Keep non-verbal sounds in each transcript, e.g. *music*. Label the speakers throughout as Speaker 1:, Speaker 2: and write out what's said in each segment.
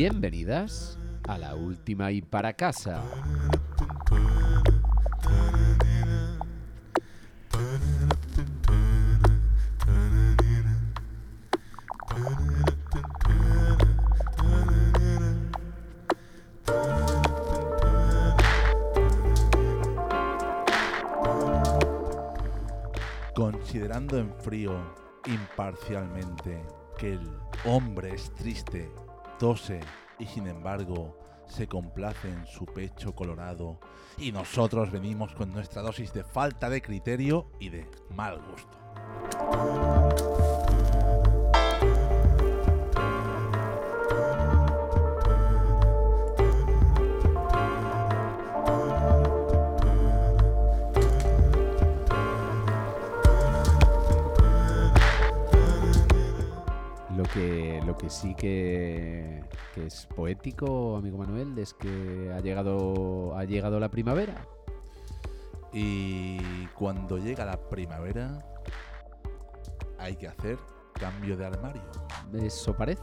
Speaker 1: Bienvenidas a la última y para casa.
Speaker 2: Considerando en frío, imparcialmente, que el hombre es triste, y sin embargo se complace en su pecho colorado y nosotros venimos con nuestra dosis de falta de criterio y de mal gusto.
Speaker 1: Lo que, lo que sí que, que es poético, amigo Manuel, es que ha llegado, ha llegado la primavera.
Speaker 2: Y cuando llega la primavera hay que hacer cambio de armario.
Speaker 1: Eso parece.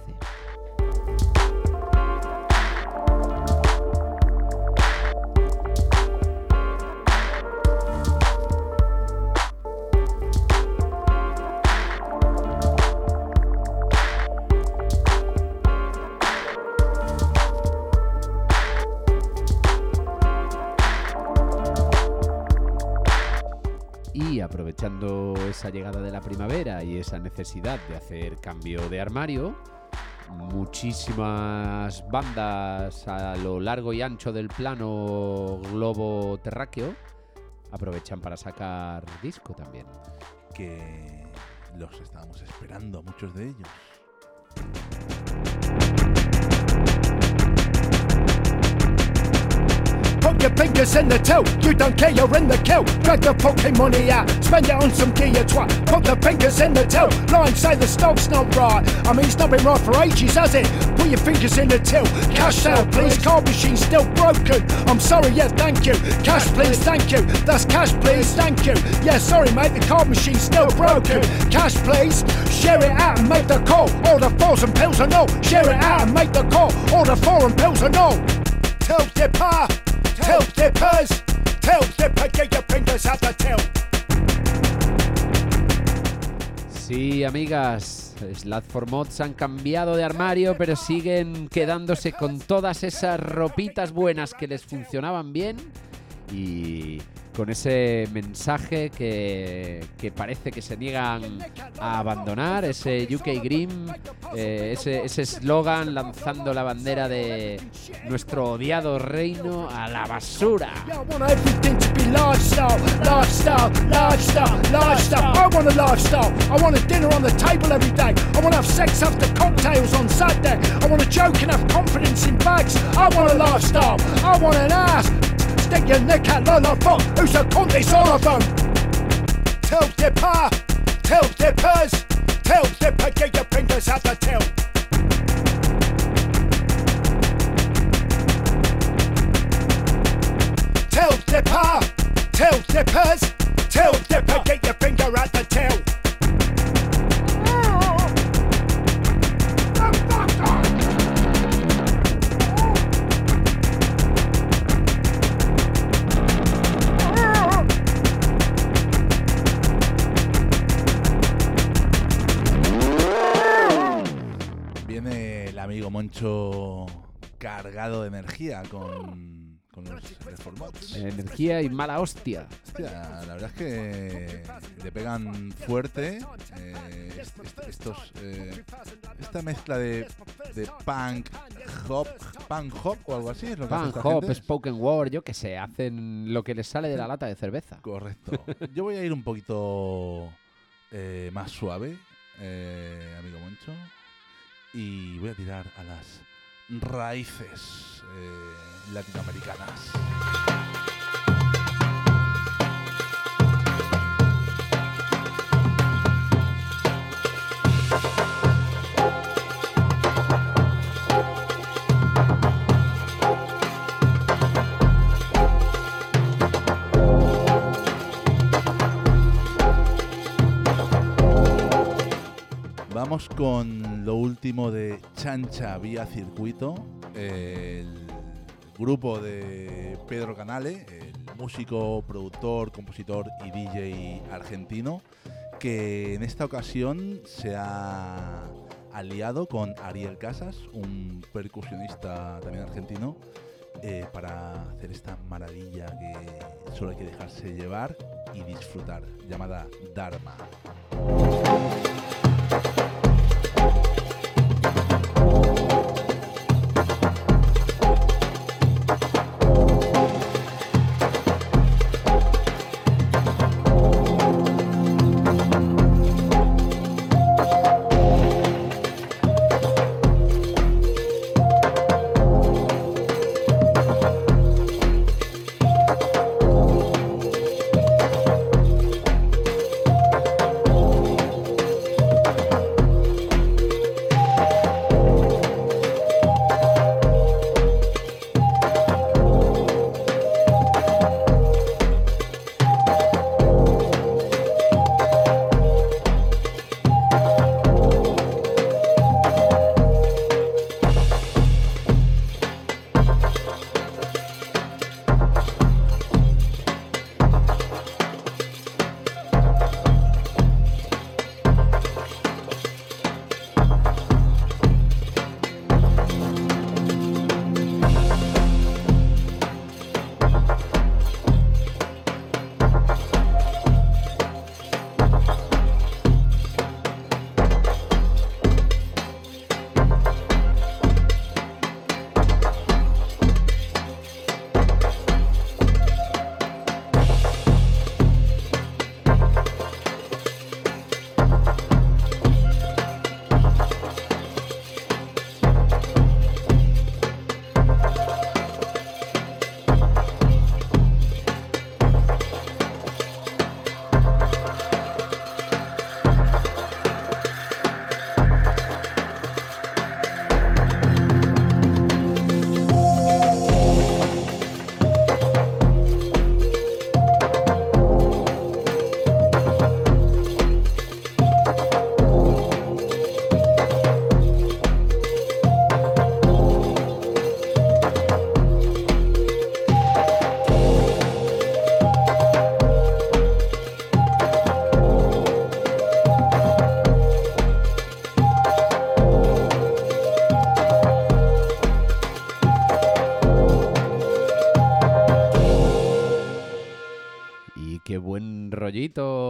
Speaker 1: Aprovechando esa llegada de la primavera y esa necesidad de hacer cambio de armario, muchísimas bandas a lo largo y ancho del plano globo terráqueo aprovechan para sacar disco también.
Speaker 2: Que los estábamos esperando, muchos de ellos.
Speaker 3: Put your fingers in the till. You don't care, you're in the kill. Drag the money out. Spend it on some gear twat. Put the fingers in the till. Line say the stove's not right. I mean, it's not been right for ages, has it? Put your fingers in the till. Cash out, please. Card machine's still broken. I'm sorry, yeah, thank you. Cash, please, thank you. That's cash, please, thank you. Yeah, sorry, mate, the card machine's still broken. Cash, please. Share it out and make the call. All the fours and pills are no. Share it out and make the call. Order four and pills are no. Till dipper.
Speaker 1: Sí, amigas, Slad for Mods han cambiado de armario, pero siguen quedándose con todas esas ropitas buenas que les funcionaban bien. Y con ese mensaje que, que parece que se niegan a abandonar, ese UK Grim, eh, ese ese eslogan lanzando la bandera de nuestro odiado reino a la basura.
Speaker 3: stick your neck out on the phone. Who's a of them? Tell the pa, tell the purse, tell the pa, get your fingers out the
Speaker 2: energía con, con los Reformods.
Speaker 1: Energía y mala hostia.
Speaker 2: Hostia, la verdad es que le pegan fuerte eh, est- est- estos eh, esta mezcla de, de punk hop punk hop o algo así es lo que hace esta
Speaker 1: hop,
Speaker 2: gente.
Speaker 1: spoken word, yo que sé, hacen lo que les sale de la lata de cerveza.
Speaker 2: correcto yo voy a ir un poquito eh, más suave eh, amigo Moncho y voy a tirar a las raíces eh, latinoamericanas. Vamos con lo último de Chancha Vía Circuito, el grupo de Pedro Canale, el músico, productor, compositor y DJ argentino, que en esta ocasión se ha aliado con Ariel Casas, un percusionista también argentino, eh, para hacer esta maravilla que solo hay que dejarse llevar y disfrutar, llamada Dharma.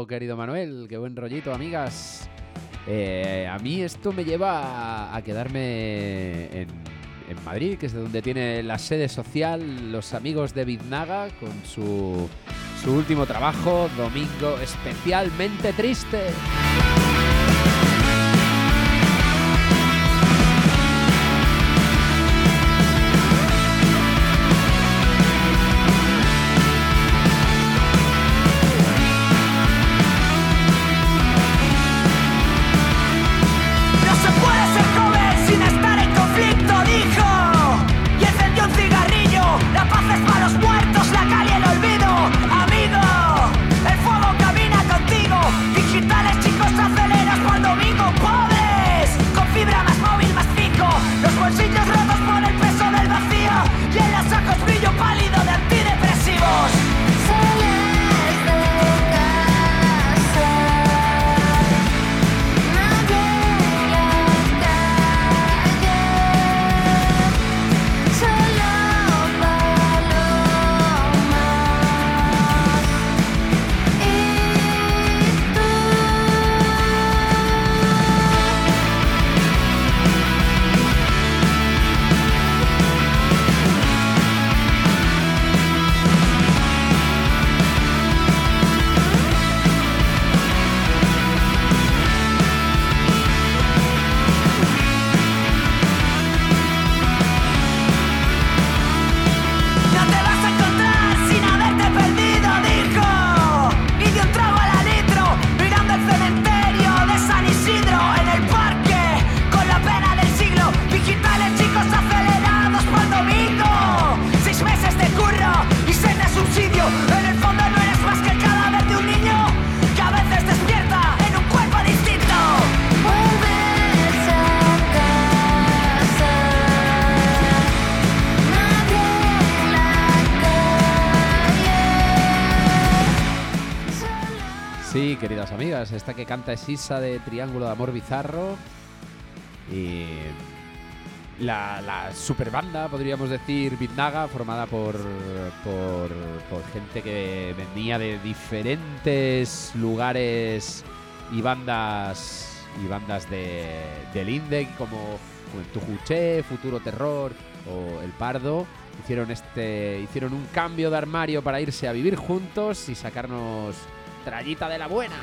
Speaker 1: Querido Manuel, qué buen rollito, amigas. Eh, a mí esto me lleva a, quedarme en, en, Madrid, que es de donde tiene la sede social los amigos de Biznaga, con su, su último trabajo, Domingo Especialmente Triste. De Triángulo de Amor Bizarro. Y la, la super banda, podríamos decir, Bitnaga, formada por, por, por gente que venía de diferentes lugares y bandas y bandas de, del Indec como Juventud Futuro Terror o El Pardo hicieron este hicieron un cambio de armario para irse a vivir juntos y sacarnos trayita de la buena.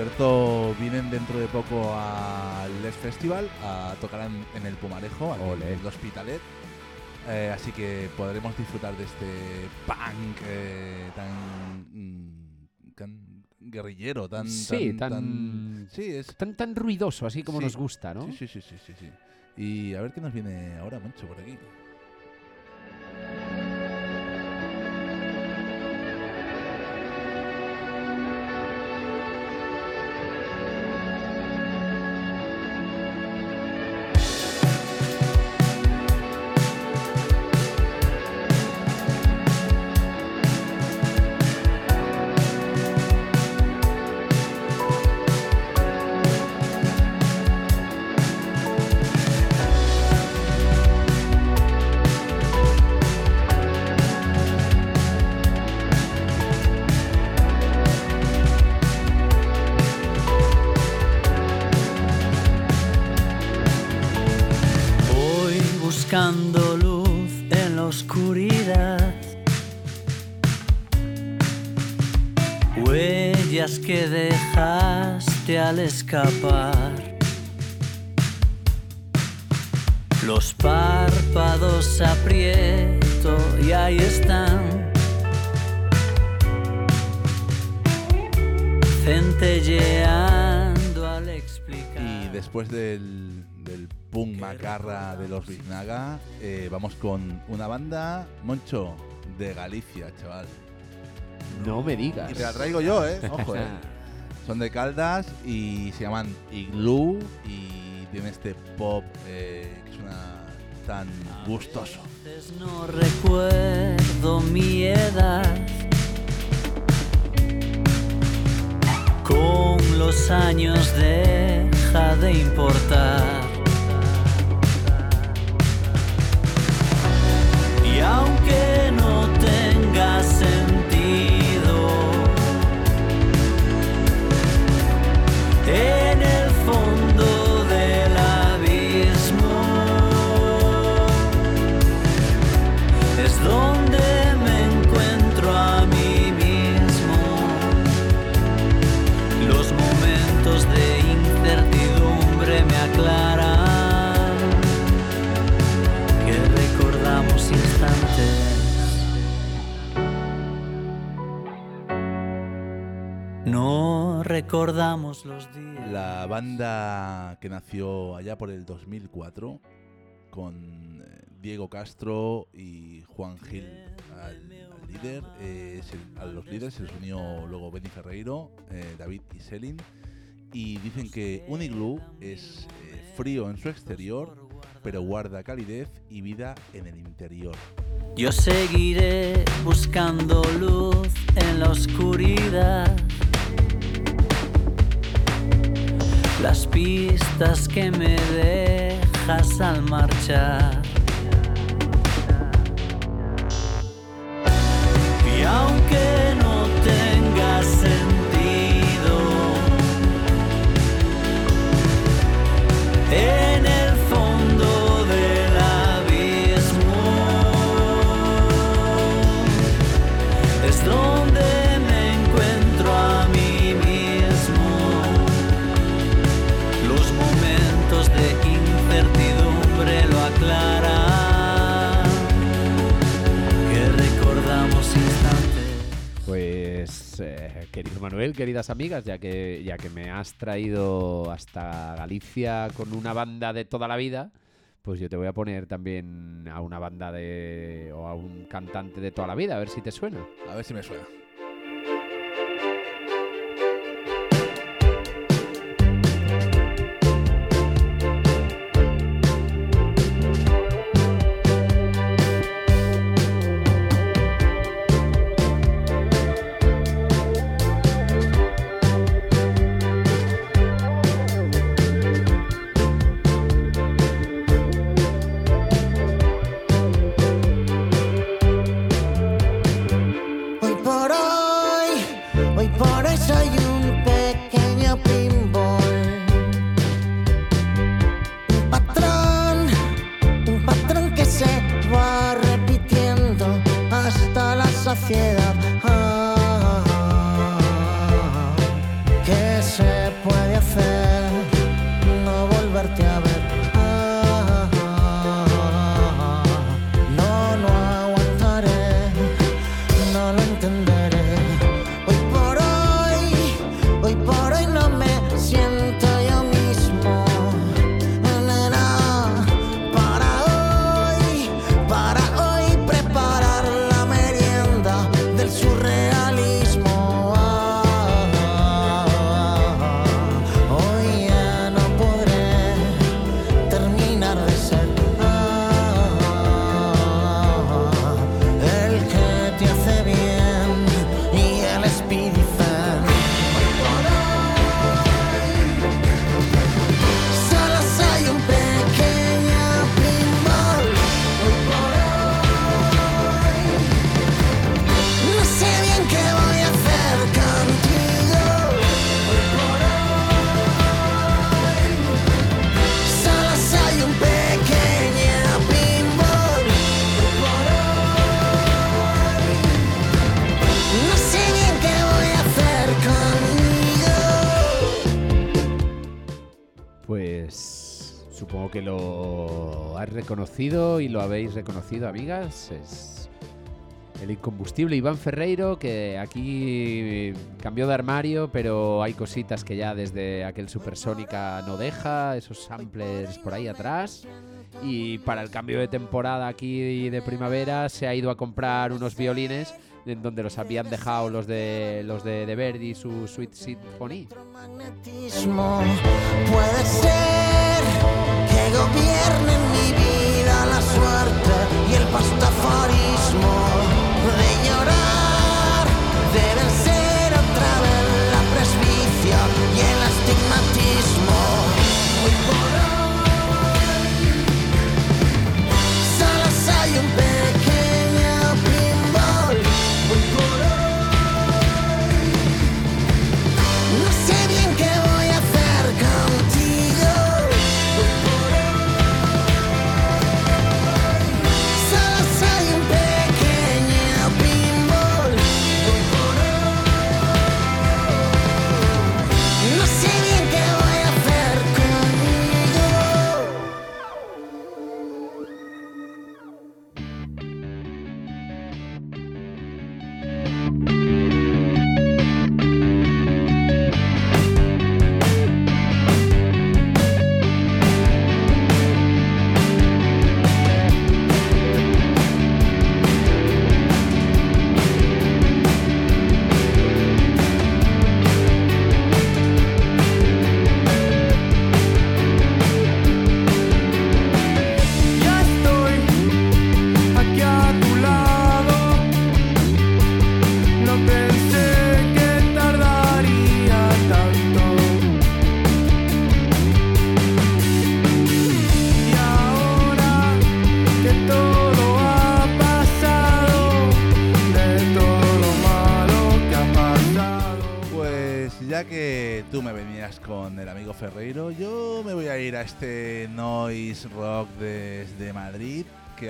Speaker 2: Cierto vienen dentro de poco al Les Festival, a tocar en, el Pumarejo, en el Hospitalet. Eh, así que podremos disfrutar de este punk eh, tan, mm, tan guerrillero, tan,
Speaker 1: Sí, tan-
Speaker 2: sí, es
Speaker 1: Tan, tan ruidoso, así como
Speaker 2: Sí.
Speaker 1: nos gusta, ¿no?
Speaker 2: Sí, sí, sí, sí, sí, sí. Y a ver qué nos viene ahora, Moncho, por aquí.
Speaker 4: Escapar. Los párpados aprieto y ahí están. Centelleando al explicar.
Speaker 2: Y después del, del punk macarra de los Biznaga, eh, vamos con una banda, Moncho, de Galicia, chaval.
Speaker 1: No me digas.
Speaker 2: Y te la traigo yo, ¿eh? *laughs* Ojo, ¿eh? Son de Caldas y se llaman Igloo y tiene este pop eh, que suena tan gustoso.
Speaker 4: no recuerdo mi edad. Con los años deja de importar. Recordamos los días.
Speaker 2: La banda que nació allá por el 2004 con eh, Diego Castro y Juan Gil al, al líder. eh, se- a los líderes se les unió luego Benny Ferreiro, eh, David y Selin. Y dicen que un iglú es eh, frío en su exterior, pero guarda calidez y vida en el interior.
Speaker 4: Yo seguiré buscando luz en la oscuridad. Las pistas que me dejas al marchar.
Speaker 1: Pues, eh, querido Manuel, queridas amigas, ya que, ya que me has traído hasta Galicia con una banda de toda la vida, pues yo te voy a poner también a una banda de. o a un cantante de toda la vida, a ver si te suena.
Speaker 2: A ver si me suena.
Speaker 5: Y
Speaker 1: lo habéis reconocido, amigas. Es el incombustible Iván Ferreiro, que aquí cambió de armario, pero hay cositas que ya desde aquel Supersónica no deja, esos samplers por ahí atrás. Y para el cambio de temporada aquí de primavera se ha ido a comprar unos violines en donde los habían dejado los de los de, de Verdi su Sweet Symphony.
Speaker 5: Puede ser que gobierne mi vida la suerte y el pastafarismo de llorar.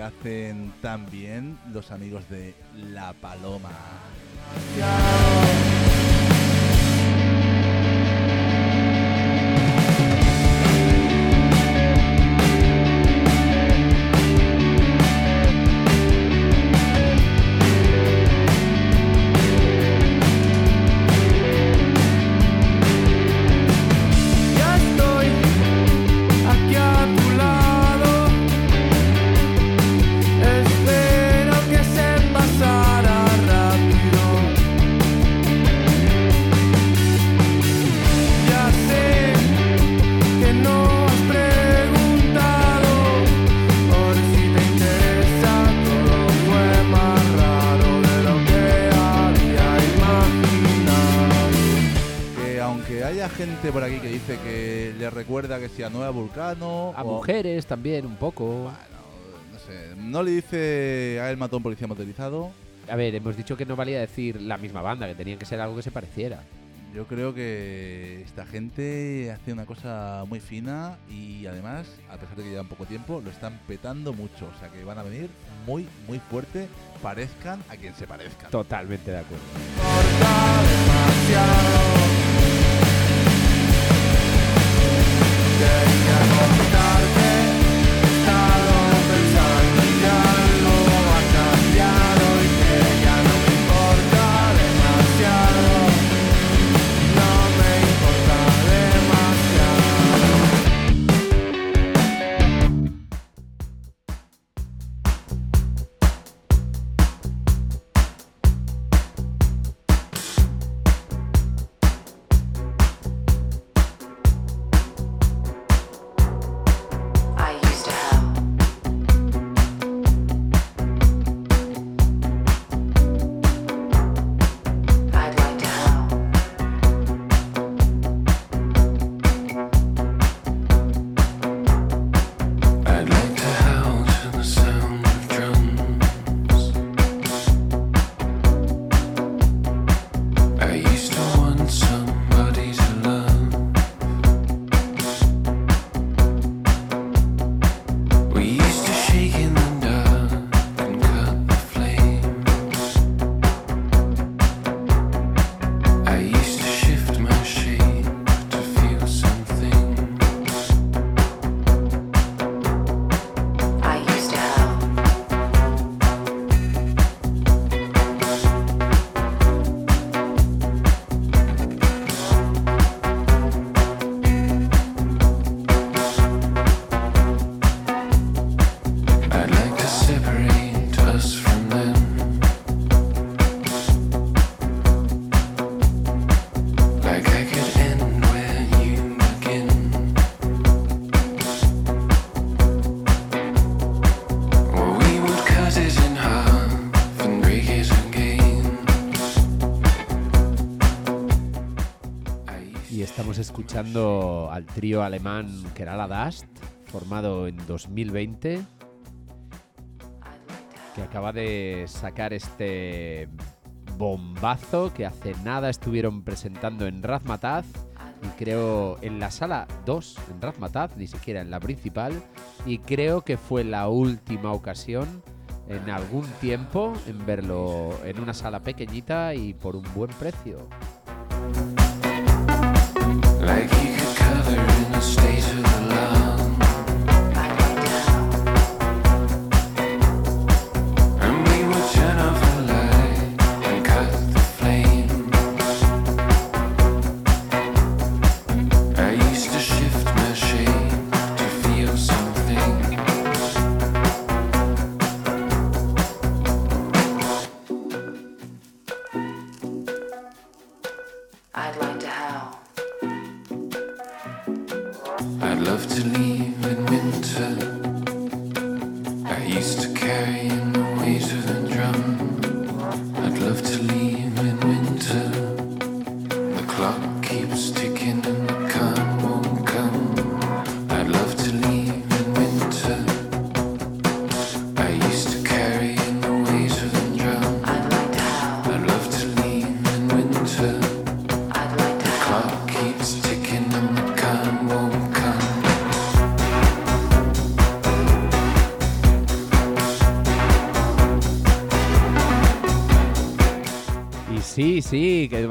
Speaker 2: Hacen tan bien los amigos de La Paloma. Recuerda que sea Nueva Vulcano,
Speaker 1: A
Speaker 2: o-
Speaker 1: mujeres también un poco.
Speaker 2: Bueno, no sé, no le dice a él mató a un policía motorizado.
Speaker 1: A ver, hemos dicho que no valía decir la misma banda, que tenían que ser algo que se pareciera.
Speaker 2: Yo creo que esta gente hace una cosa muy fina y además, a pesar de que llevan poco tiempo, lo están petando mucho. O sea que van a venir muy, muy fuerte, parezcan a quien se parezcan.
Speaker 1: Totalmente de acuerdo.
Speaker 5: queria contar-te
Speaker 1: escuchando al trío alemán Kerala Dust, formado en 2020, que acaba de sacar este bombazo que hace nada estuvieron presentando en Razmataz y creo en la sala 2 en Razmataz, ni siquiera en la principal, y creo que fue la última ocasión en algún tiempo en verlo en una sala pequeñita y por un buen precio.
Speaker 6: Like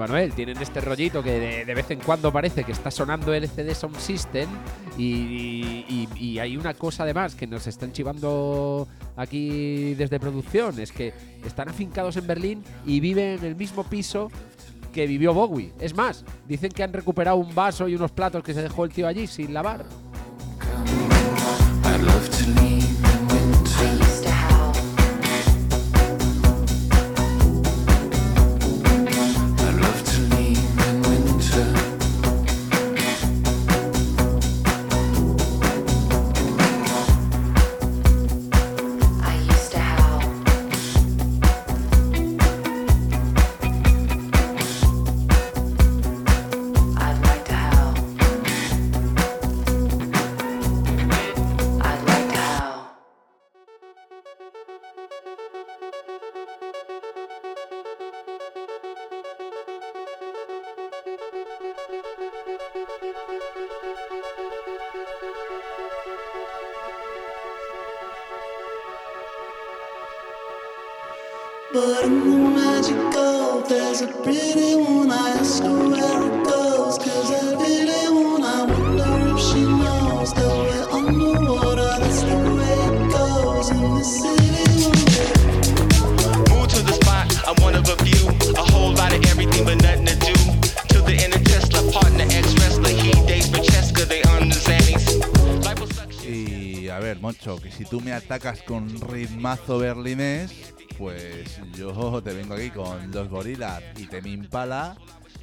Speaker 1: Manuel, tienen este rollito que de, vez en cuando parece que está sonando LCD Sound System y, y- y hay una cosa además que nos están chivando aquí desde producción, es que están afincados en Berlín y viven en el mismo piso que vivió Bowie. Es más, dicen que han recuperado un vaso y unos platos que se dejó el tío allí sin lavar.
Speaker 2: Moncho, que si tú me atacas con ritmazo berlinés, pues yo te vengo aquí con los gorilas y te me impala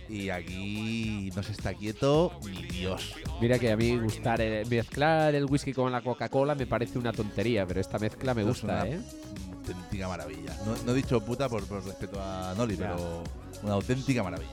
Speaker 2: y aquí no se está quieto ni Dios.
Speaker 1: Mira que a mí gustar eh, mezclar el whisky con la Coca-Cola me parece una tontería, pero esta mezcla me
Speaker 2: Es
Speaker 1: gusta,
Speaker 2: una
Speaker 1: ¿eh?
Speaker 2: auténtica maravilla. No, no he dicho puta por, por respeto a Noli,
Speaker 1: Ya.
Speaker 2: pero una auténtica maravilla.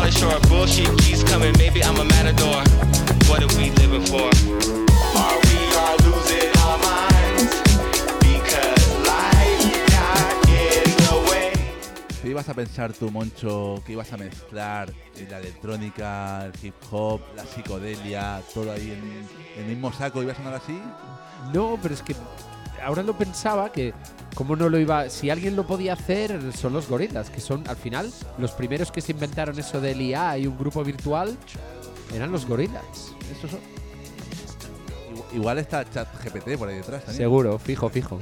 Speaker 7: Pauly Shore, bullshit keeps coming. Maybe I'm a matador. What are we living for? Are we all losing our minds? Because life got in the way.
Speaker 2: ¿Qué ibas a pensar tú, Moncho, que ibas a mezclar la electrónica, el hip hop, la psicodelia, todo ahí en el mismo saco? ¿Ibas a sonar así?
Speaker 1: No, pero es que ahora lo pensaba que cómo no lo iba, si alguien lo podía hacer son los gorilas, que son al final los primeros que se inventaron eso del IA y un grupo virtual eran los gorilas.
Speaker 2: Eso son. Igual, está chat GPT por ahí detrás también.
Speaker 1: Seguro, fijo, fijo.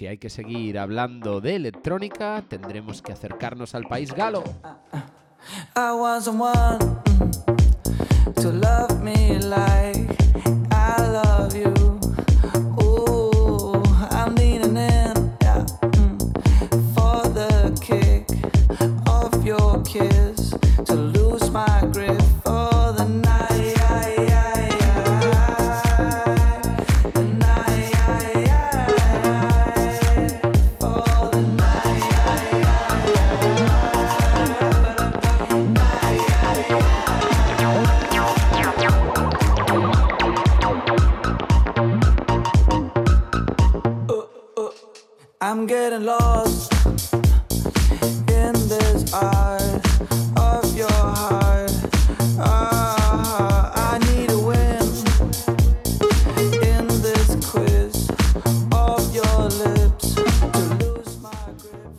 Speaker 8: Si hay que seguir hablando de electrónica, tendremos que acercarnos al país galo.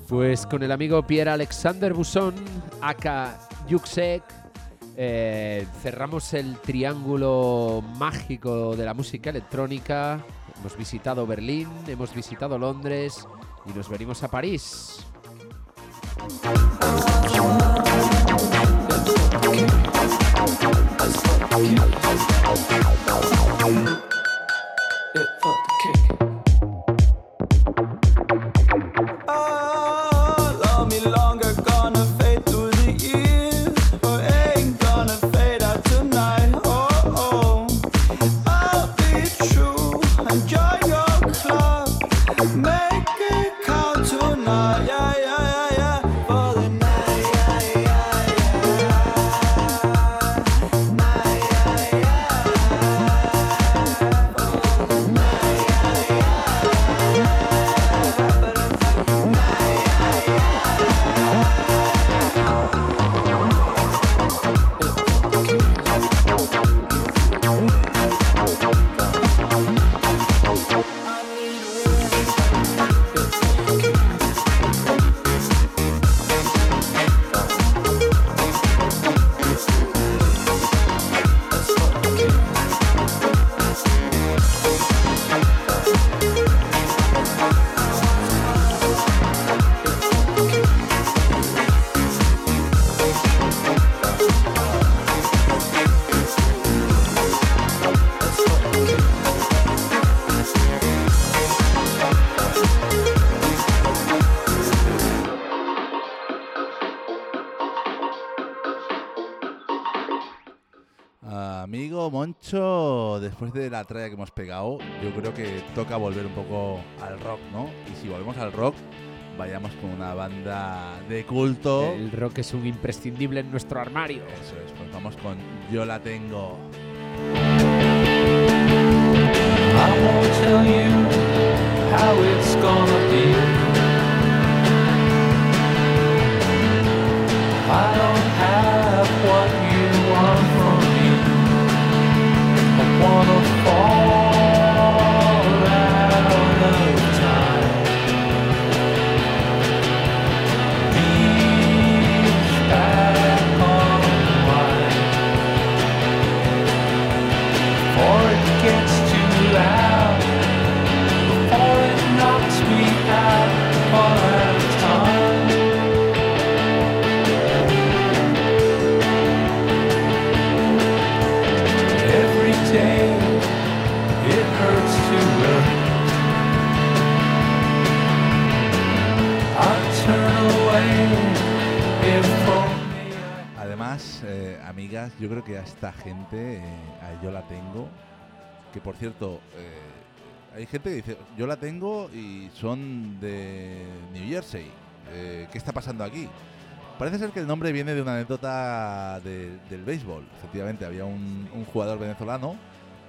Speaker 8: Pues con el amigo Pierre Alexander Busson, aka Yuxek, eh, cerramos el triángulo mágico de la música electrónica. Hemos visitado Berlín, hemos visitado Londres y nos venimos a París.
Speaker 2: Amigo Moncho, después de la tralla que hemos pegado, yo creo que toca volver un poco al rock, ¿no? Y si volvemos al rock, vayamos con una banda de culto.
Speaker 8: El rock es un imprescindible en nuestro armario.
Speaker 2: Eso es, pues vamos con Yo la tengo.
Speaker 9: I won't tell you how it's gonna be. I don't have wanna fall
Speaker 2: Eh, amigas, yo creo que a esta gente, eh, Yo la tengo, que por cierto, eh, hay gente que dice, yo la tengo y son de New Jersey. ¿Qué está pasando aquí? Parece ser que el nombre viene de una anécdota de- del béisbol. Efectivamente, había un, jugador venezolano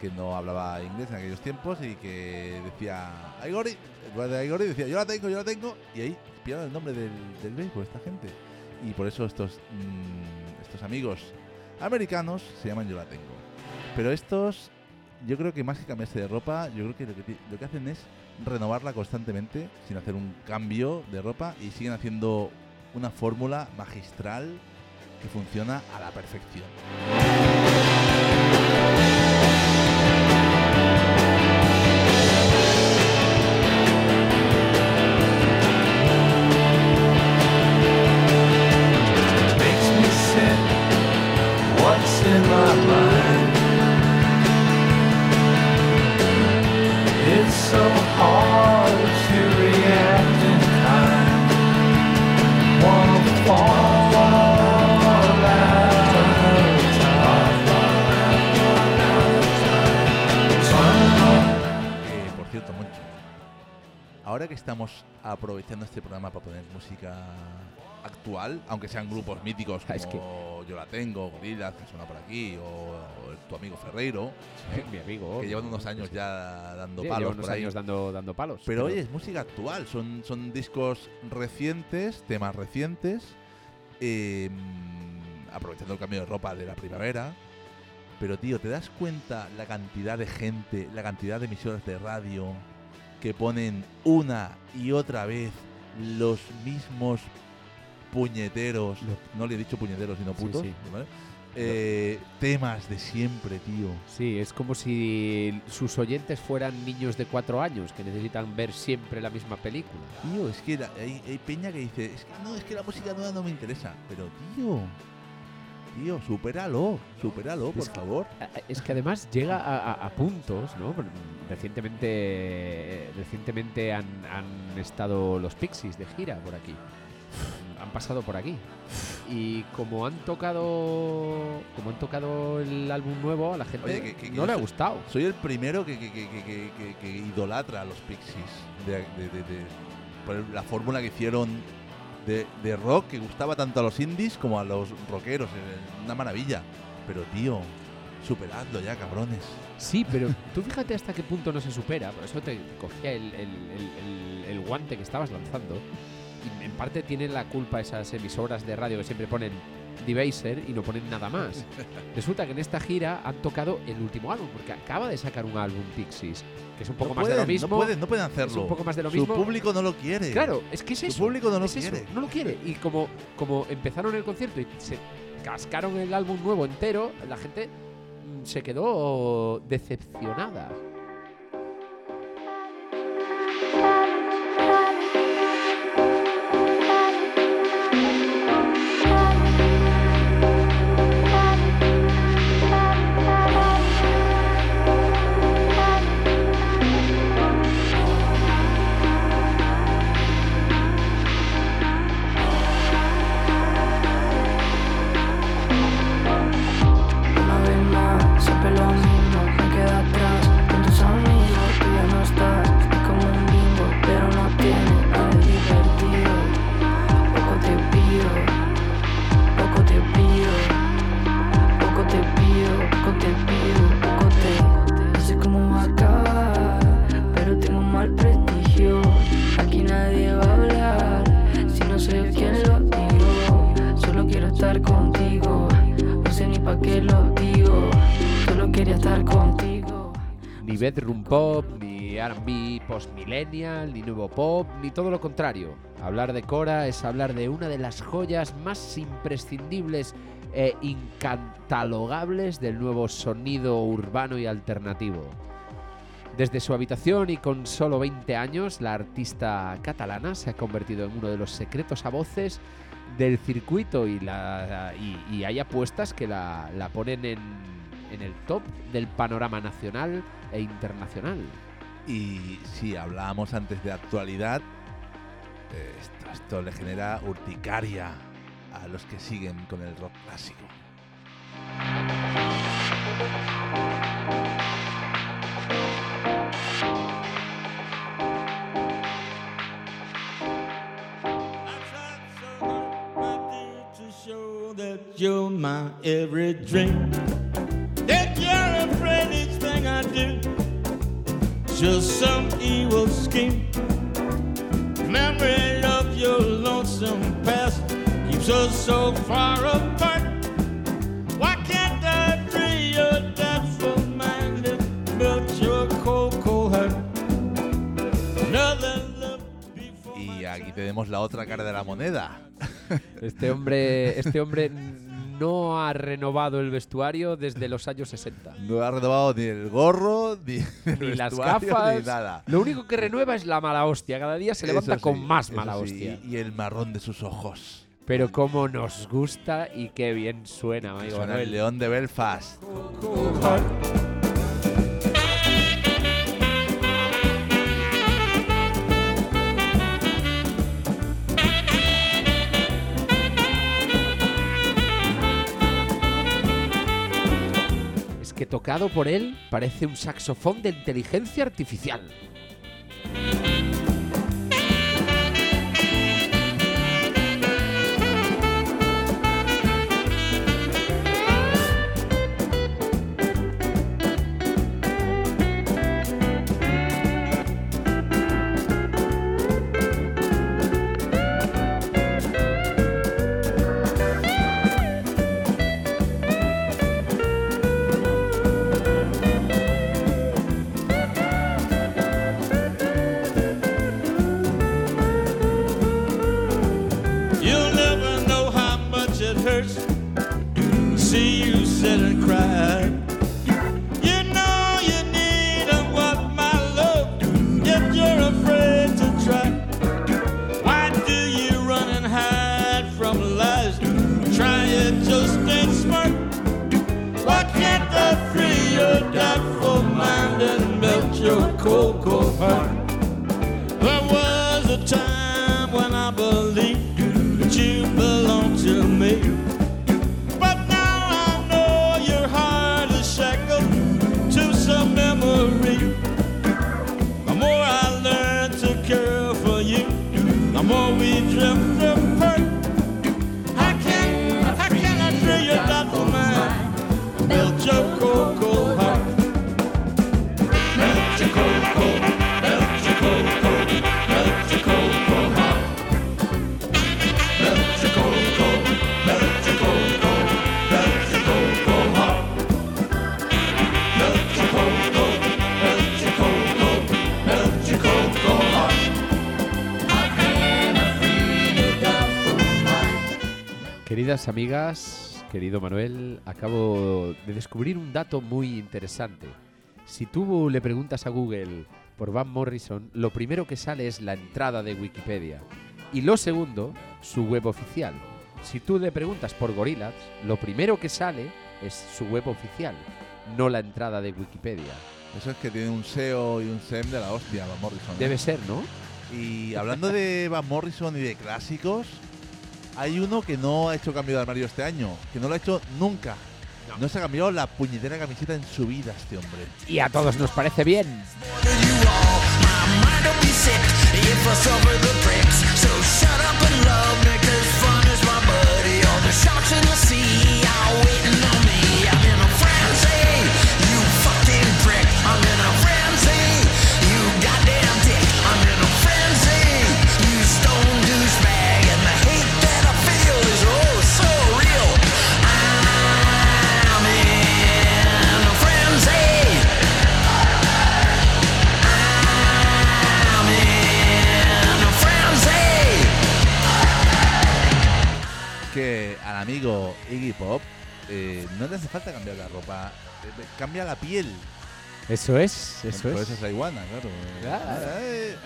Speaker 2: que no hablaba inglés en aquellos tiempos y que decía, Igori, decía, yo la tengo, yo la tengo, y ahí pillaron el nombre del, del béisbol, esta gente. Y por eso estos, mm, estos amigos americanos se llaman Yo la tengo. Pero estos, yo creo que más que cambiarse de ropa, yo creo que lo que, lo que hacen es renovarla constantemente, sin hacer un cambio de ropa, y siguen haciendo una fórmula magistral que funciona a la perfección. Aunque sean grupos míticos
Speaker 1: Ah, es
Speaker 2: como Yo la tengo, Gorillaz, que suena por aquí, o, o tu amigo Ferreiro, ¿eh?
Speaker 1: Mi amigo.
Speaker 2: que llevan unos años ya dando
Speaker 1: Sí,
Speaker 2: palos
Speaker 1: unos
Speaker 2: por ahí.
Speaker 1: años dando, dando palos.
Speaker 2: Pero oye, es música actual, son, son discos recientes, temas recientes, eh, aprovechando el cambio de ropa de la primavera. Pero tío, ¿te das cuenta la cantidad de gente, la cantidad de emisoras de radio que ponen una y otra vez los mismos puñeteros, no le he dicho puñeteros sino
Speaker 1: Sí,
Speaker 2: putos,
Speaker 1: sí.
Speaker 2: ¿vale? Eh, temas de siempre, tío.
Speaker 1: Sí, es como si sus oyentes fueran niños de cuatro años que necesitan ver siempre la misma película.
Speaker 2: Tío, es que la- hay, hay peña que dice, es que no, es que la música nueva no me interesa. Pero tío, tío, supéralo, supéralo, por
Speaker 1: Es que-
Speaker 2: favor.
Speaker 1: Es que además llega a, a- a puntos, ¿no? Recientemente, recientemente han, han estado los Pixies de gira por aquí. Pasado por aquí. Y como han tocado como han tocado el álbum nuevo, a la gente
Speaker 2: Oye, que-
Speaker 1: no le ha gustado.
Speaker 2: Soy el primero que, idolatra a los Pixies. De, de- de- de- por la fórmula que hicieron de, rock que gustaba tanto a los indies como a los rockeros. eh, Una maravilla. Pero tío, superadlo ya, cabrones.
Speaker 1: Sí, pero tú fíjate hasta qué punto no se supera. Por eso te cogía el- el- el- el guante que estabas lanzando. Y en parte tienen la culpa esas emisoras de radio que siempre ponen Debaser y no ponen nada más. *laughs* Resulta que en esta gira han tocado el último álbum, porque acaba de sacar un álbum Pixies, que es un poco
Speaker 2: no
Speaker 1: más
Speaker 2: pueden,
Speaker 1: de lo mismo.
Speaker 2: No pueden, no pueden hacerlo.
Speaker 1: Es un poco más de lo
Speaker 2: Su
Speaker 1: mismo.
Speaker 2: público no lo quiere.
Speaker 1: Claro, es que es
Speaker 2: Su
Speaker 1: eso.
Speaker 2: público no lo
Speaker 1: es eso,
Speaker 2: quiere.
Speaker 1: no lo quiere. Y como, como empezaron el concierto y se cascaron el álbum nuevo entero, la gente mm, se quedó decepcionada.
Speaker 10: Ni
Speaker 1: bedroom pop, ni R&B post-millennial, ni nuevo pop, ni todo lo contrario. Hablar de Cora es hablar de una de las joyas más imprescindibles e incatalogables del nuevo sonido urbano y alternativo. Desde su habitación y con solo 20 años, la artista catalana se ha convertido en uno de los secretos a voces del circuito y, hay apuestas que la ponen en, en el top del panorama nacional e internacional.
Speaker 2: Y si hablábamos antes de actualidad, eh, esto, esto le genera urticaria a los que siguen con el rock clásico.
Speaker 5: you're my every dream. Thing I do, just some evil scheme. Memory of your lonesome past keeps us so far apart. Why can't I free your doubtful mind that built your cold, cold heart? Another love before
Speaker 2: Y aquí tenemos la otra cara de la moneda.
Speaker 1: Este hombre, este hombre no ha renovado el vestuario desde los años 60.
Speaker 2: No ha renovado ni el gorro, ni, el
Speaker 1: Ni las gafas.
Speaker 2: ni nada.
Speaker 1: Lo único que renueva es la mala hostia. Cada día se levanta con más mala
Speaker 2: sí,
Speaker 1: hostia.
Speaker 2: Y el marrón de sus ojos.
Speaker 1: Pero cómo nos gusta y qué bien suena, amigo
Speaker 2: Suena el león de Belfast.
Speaker 1: Que tocado por él parece un saxofón de inteligencia artificial. Queridas amigas, querido Manuel, acabo de descubrir un dato muy interesante. Si tú le preguntas a Google por Van Morrison, lo primero que sale es la entrada de Wikipedia. Y lo segundo, su web oficial. Si tú le preguntas por Gorillaz, lo primero que sale es su web oficial, no la entrada de Wikipedia.
Speaker 2: Eso es que tiene un SEO y un SEM de la hostia, Van Morrison. ¿eh?
Speaker 1: Debe ser, ¿no?
Speaker 2: Y hablando de Van Morrison y de clásicos, hay uno que no ha hecho cambio de armario este año, que no lo ha hecho nunca. No se ha cambiado la puñetera camiseta en su vida este hombre.
Speaker 1: Y a todos nos parece bien.
Speaker 2: Amigo Iggy Pop eh, no le hace falta cambiar la ropa, eh, cambia la piel.
Speaker 1: Eso es, eso
Speaker 2: Por
Speaker 1: es.
Speaker 2: eso es la iguana, claro.
Speaker 1: Claro.
Speaker 2: Eh,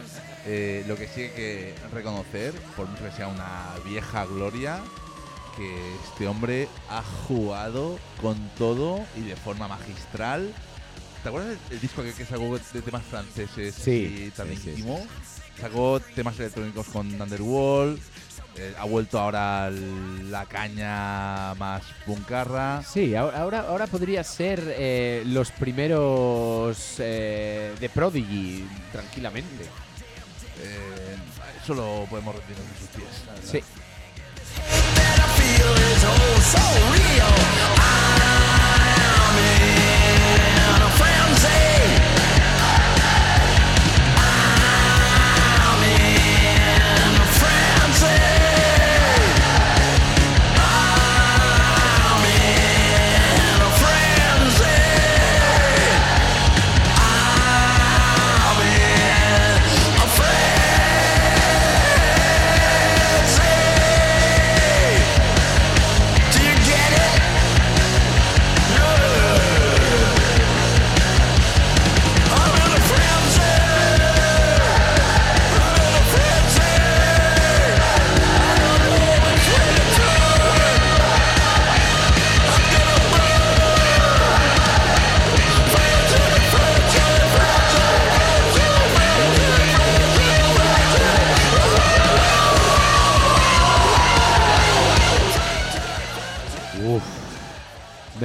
Speaker 2: eh, lo que sí hay que reconocer, por mucho que sea una vieja gloria, que este hombre ha jugado con todo y de forma magistral. ¿Te acuerdas del el disco que, que sacó de temas franceses
Speaker 1: Sí,
Speaker 2: y tan
Speaker 1: sí, sí,
Speaker 2: íntimo? Sacó temas electrónicos con Underworld. Eh, ha vuelto ahora la caña más puncarra.
Speaker 1: Sí, ahora, ahora, podría ser eh, los primeros eh, de Prodigy, tranquilamente.
Speaker 2: Eh, eso lo podemos rendirnos en sus pies.
Speaker 1: Sí.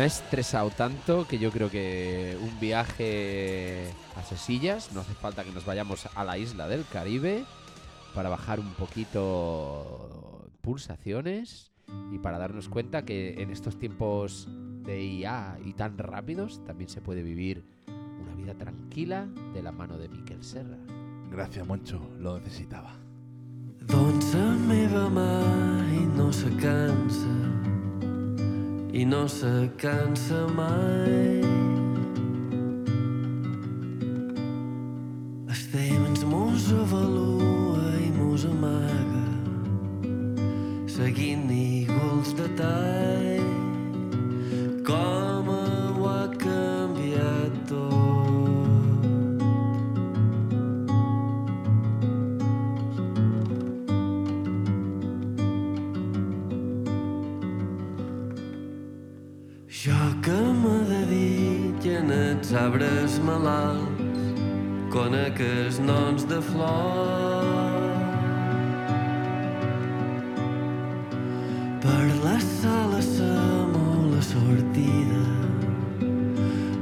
Speaker 1: Me ha estresado tanto que yo creo que un viaje a Sesillas, no hace falta que nos vayamos a la isla del Caribe para bajar un poquito pulsaciones y para darnos cuenta que en estos tiempos de IA y tan rápidos también se puede vivir una vida tranquila de la mano de Miquel Serra.
Speaker 2: Gracias, Moncho, lo necesitava.
Speaker 11: Doncs la meva mai no se cansa i no se cansa mai. El temps mos avalua i mos amaga seguint iguals detalls malalts, conec els noms de flors. Per la sala som la sortida,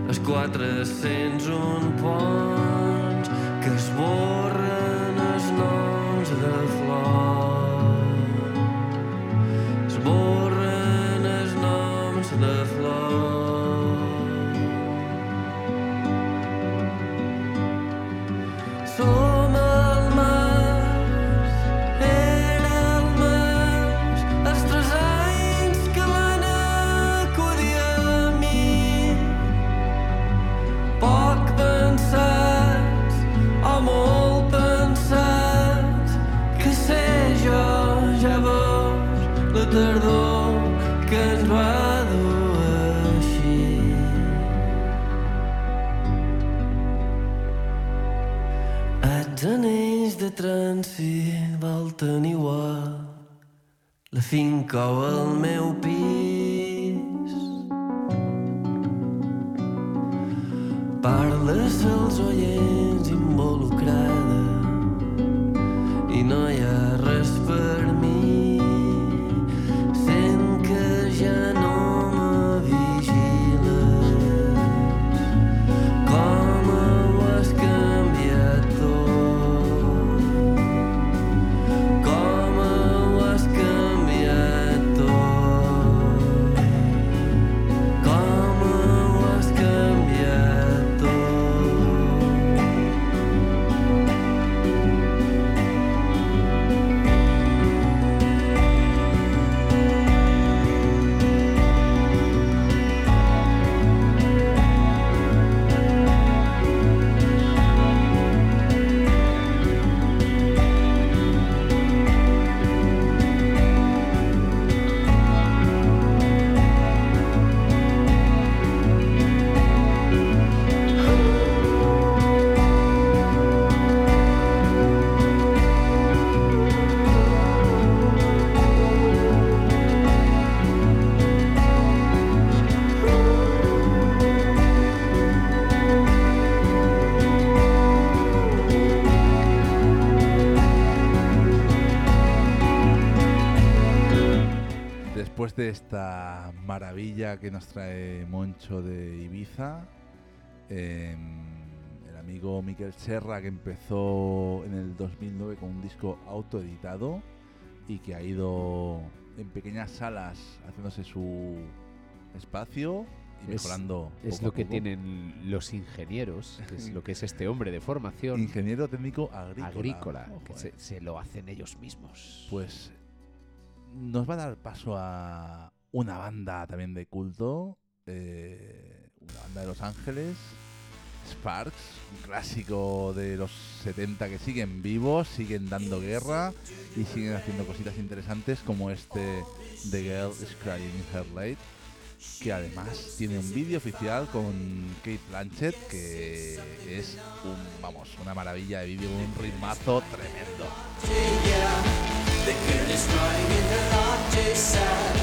Speaker 11: els 401 ponts
Speaker 2: esta maravilla que nos trae Moncho de Ibiza, em, el amigo Miquel Serra que empezó en el 2009 con un disco autoeditado y que ha ido en pequeñas salas haciéndose su espacio y
Speaker 1: Es-
Speaker 2: mejorando.
Speaker 1: Es, lo que tienen los ingenieros, que es lo que es este hombre de formación.
Speaker 2: Ingeniero técnico agrícola.
Speaker 1: Agrícola, que
Speaker 2: eh.
Speaker 1: se, se lo hacen ellos mismos.
Speaker 2: Pues nos va a dar paso a una banda también de culto, eh, una banda de Los Ángeles, Sparks, un clásico de los 70 que siguen vivos, siguen dando guerra y siguen haciendo cositas interesantes como este The Girl is Crying in Her Late, que además tiene un vídeo oficial con Kate Blanchett que es un, vamos, una maravilla de vídeo, un ritmazo tremendo.
Speaker 8: The girl is crying in her latte sad.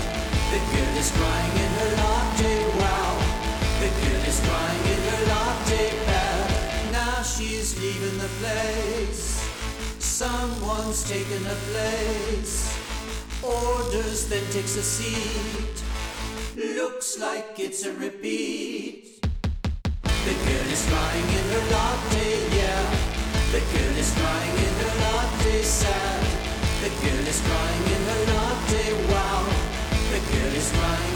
Speaker 8: The girl is crying in her latte wow. The girl is crying in her latte bad. Now she's leaving the place. Someone's taken her place. Orders, then takes a seat. Looks like it's a repeat. The girl is crying in her latte, yeah. The girl is crying in her latte, sad. The girl is crying in her latte, wow. The girl is crying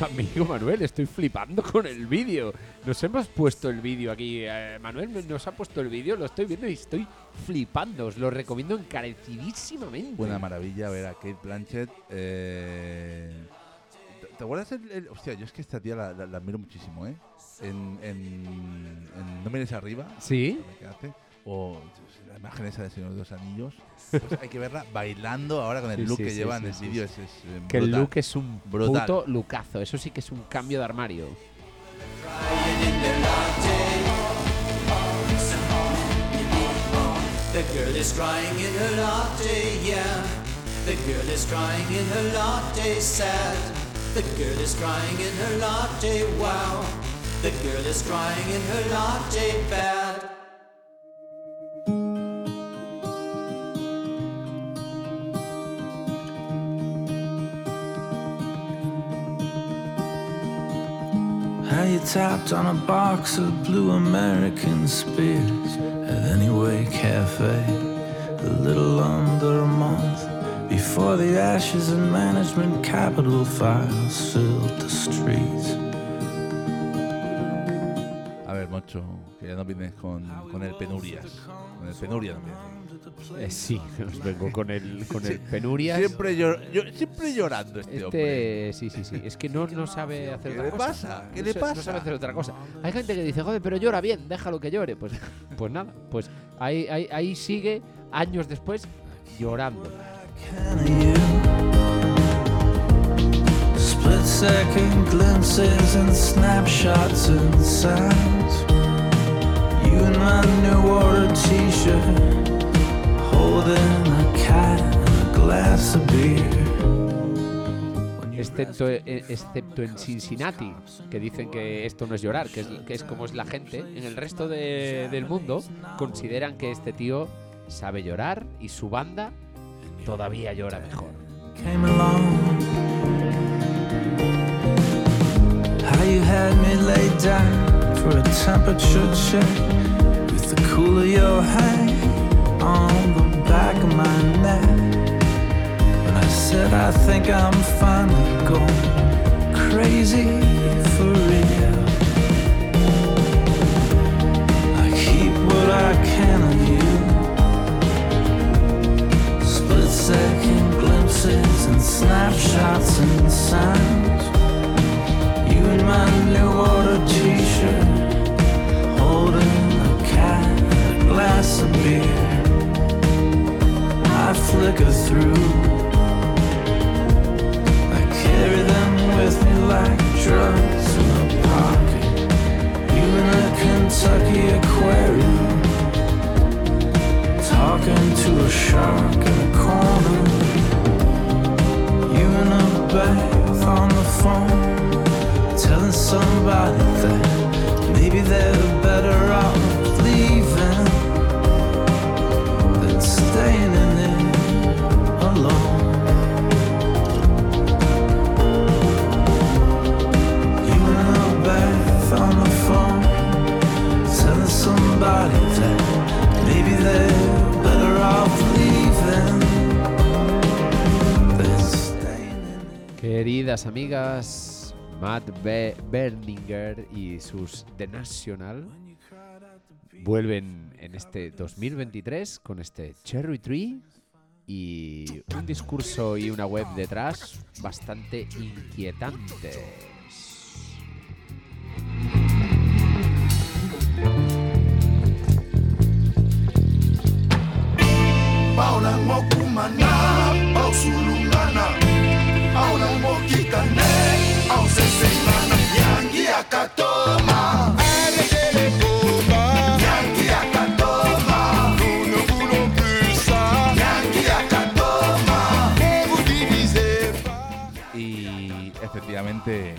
Speaker 1: Amigo Manuel, estoy flipando con el vídeo. Nos hemos puesto el vídeo aquí. eh, Manuel nos ha puesto el vídeo, lo estoy viendo y estoy flipando. Os lo recomiendo encarecidísimamente.
Speaker 2: Una maravilla ver a Kate Blanchett. eh, ¿te- ¿Te acuerdas el, el- Hostia, yo es que esta tía la, la- la admiro muchísimo, ¿eh? En, en, en No mires arriba.
Speaker 1: ¿Sí?
Speaker 2: ¿sabes qué hace? O la imagen esa de Señor de los Anillos. Pues hay que verla bailando ahora con el
Speaker 1: Sí,
Speaker 2: look
Speaker 1: sí,
Speaker 2: que
Speaker 1: sí,
Speaker 2: lleva
Speaker 1: sí,
Speaker 2: en el vídeo.
Speaker 1: sí.
Speaker 2: Es, es, eh,
Speaker 1: Que el look es un
Speaker 2: Brutal.
Speaker 1: puto lucazo. Eso sí que es un cambio de armario.
Speaker 8: The girl is crying in her latte, yeah.
Speaker 9: Tapped on a box of blue American spirits at Anyway Cafe a little under a month before the ashes and management capital files filled the streets.
Speaker 2: A ver, que ya no vienes con, con el penurias. Con el penurias no vienes.
Speaker 1: Eh, sí, os *laughs* vengo con el, con el penurias.
Speaker 2: Siempre, llor- yo- siempre llorando este, hombre.
Speaker 1: Este, sí, sí, sí. Es que no, no sabe hacer
Speaker 2: ¿Qué
Speaker 1: otra
Speaker 2: le
Speaker 1: cosa.
Speaker 2: pasa? ¿Qué
Speaker 1: No
Speaker 2: le
Speaker 1: sa- No
Speaker 2: pasa?
Speaker 1: sabe hacer otra cosa. Hay gente que dice, joder, pero llora bien, déjalo que llore. Pues, *laughs* pues nada, pues ahí, ahí, ahí sigue, años después, llorando.
Speaker 9: Split second glimpses and snapshots and sounds.
Speaker 1: Excepto, excepto en Cincinnati, que dicen que esto no es llorar, que es, que es como es la gente. En el resto de- del mundo consideran que este tío sabe llorar y su banda todavía llora mejor.
Speaker 9: Came along. How you had me laid down for a temperature check with the cool of your hand on the back of my neck. When I said I think I'm finally going crazy for real. I keep what I can of you. Split second glimpses and snapshots and sounds. You in my new order t glass of beer. I flicker through. I carry them with me like drugs in a pocket. You in a Kentucky aquarium, talking to a shark in a corner. You in a bath on the phone, telling somebody that maybe they're better off
Speaker 1: Queridas amigas, Matt Be- Berninger y sus The National vuelven en este 2023 con este Cherry Tree y un discurso y una web detrás bastante inquietantes.
Speaker 12: Akatoma. Ne. Yangi
Speaker 2: Y efectivamente,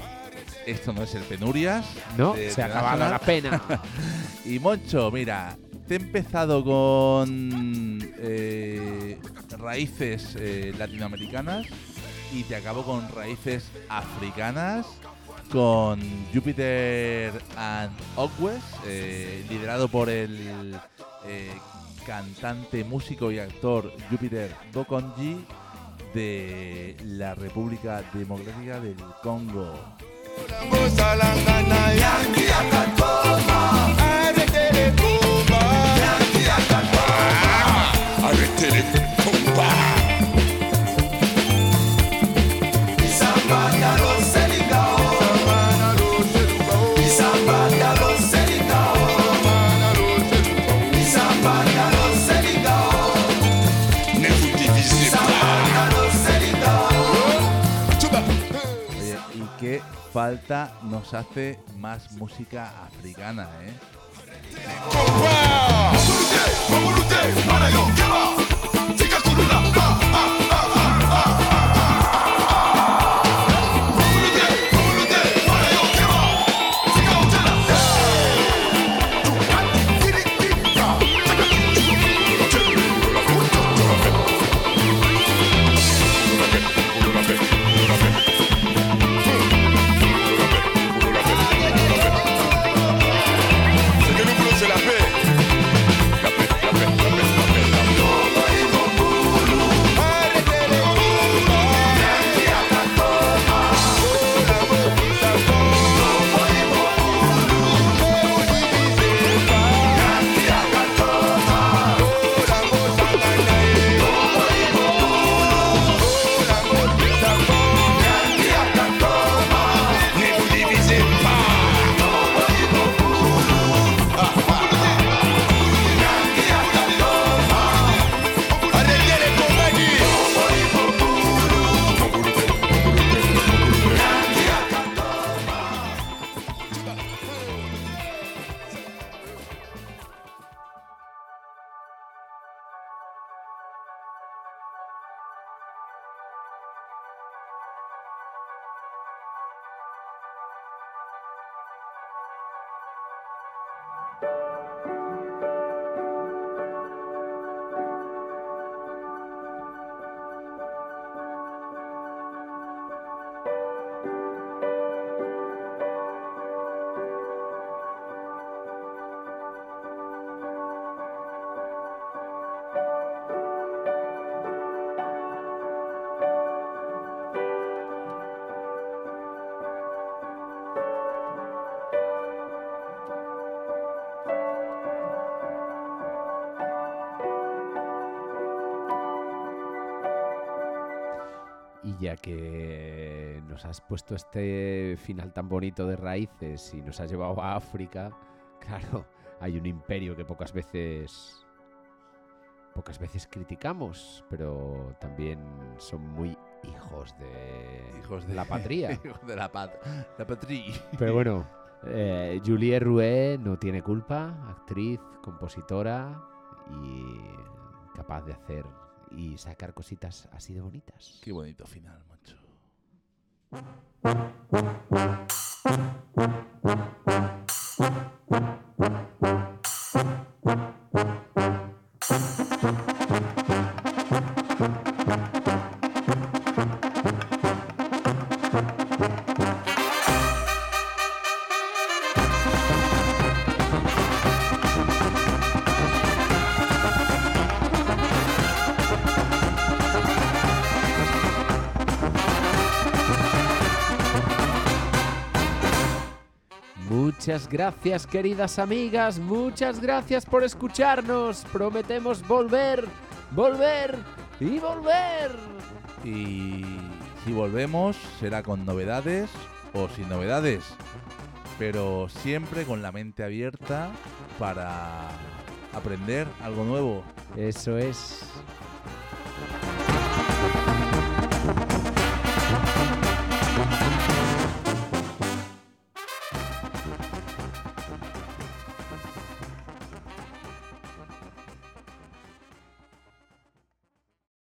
Speaker 2: esto no es el penurias.
Speaker 1: No,
Speaker 2: de-
Speaker 1: se ha acabado la pena. *laughs*
Speaker 2: y Moncho, mira, te he empezado con eh, raíces eh, latinoamericanas y te acabo con raíces africanas. Con Jupiter and Ogwes, eh, liderado por el eh, cantante, músico y actor Jupiter Bokonji de la República Democrática del Congo. Falta nos hace más música africana, ¿eh?
Speaker 1: Y ya que nos has puesto este final tan bonito de raíces y nos has llevado a África, *laughs* claro, hay un imperio que pocas veces pocas veces criticamos, pero también son muy hijos de,
Speaker 2: Hijos de
Speaker 1: la patria. *laughs*
Speaker 2: Hijos de la, pat la patria.
Speaker 1: Pero bueno, eh, Julie Rouet no tiene culpa, actriz, compositora y capaz de hacer y sacar cositas así de bonitas.
Speaker 2: Qué bonito final, macho.
Speaker 1: Gracias, queridas amigas. Muchas gracias por escucharnos. Prometemos volver, volver y volver.
Speaker 2: Y si volvemos, será con novedades o sin novedades. Pero siempre con la mente abierta para aprender algo nuevo.
Speaker 1: Eso es.